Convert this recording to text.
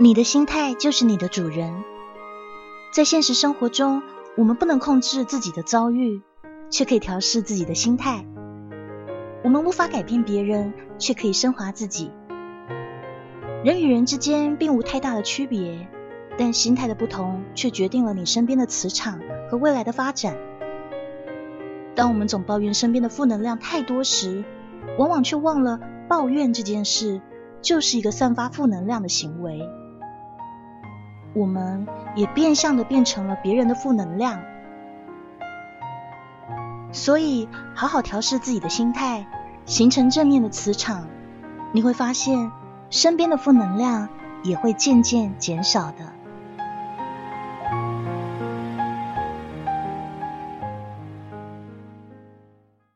你的心态就是你的主人。在现实生活中，我们不能控制自己的遭遇，却可以调试自己的心态。我们无法改变别人，却可以升华自己。人与人之间并无太大的区别，但心态的不同却决定了你身边的磁场和未来的发展。当我们总抱怨身边的负能量太多时，往往却忘了抱怨这件事就是一个散发负能量的行为。我们也变相的变成了别人的负能量，所以好好调试自己的心态，形成正面的磁场，你会发现身边的负能量也会渐渐减少的。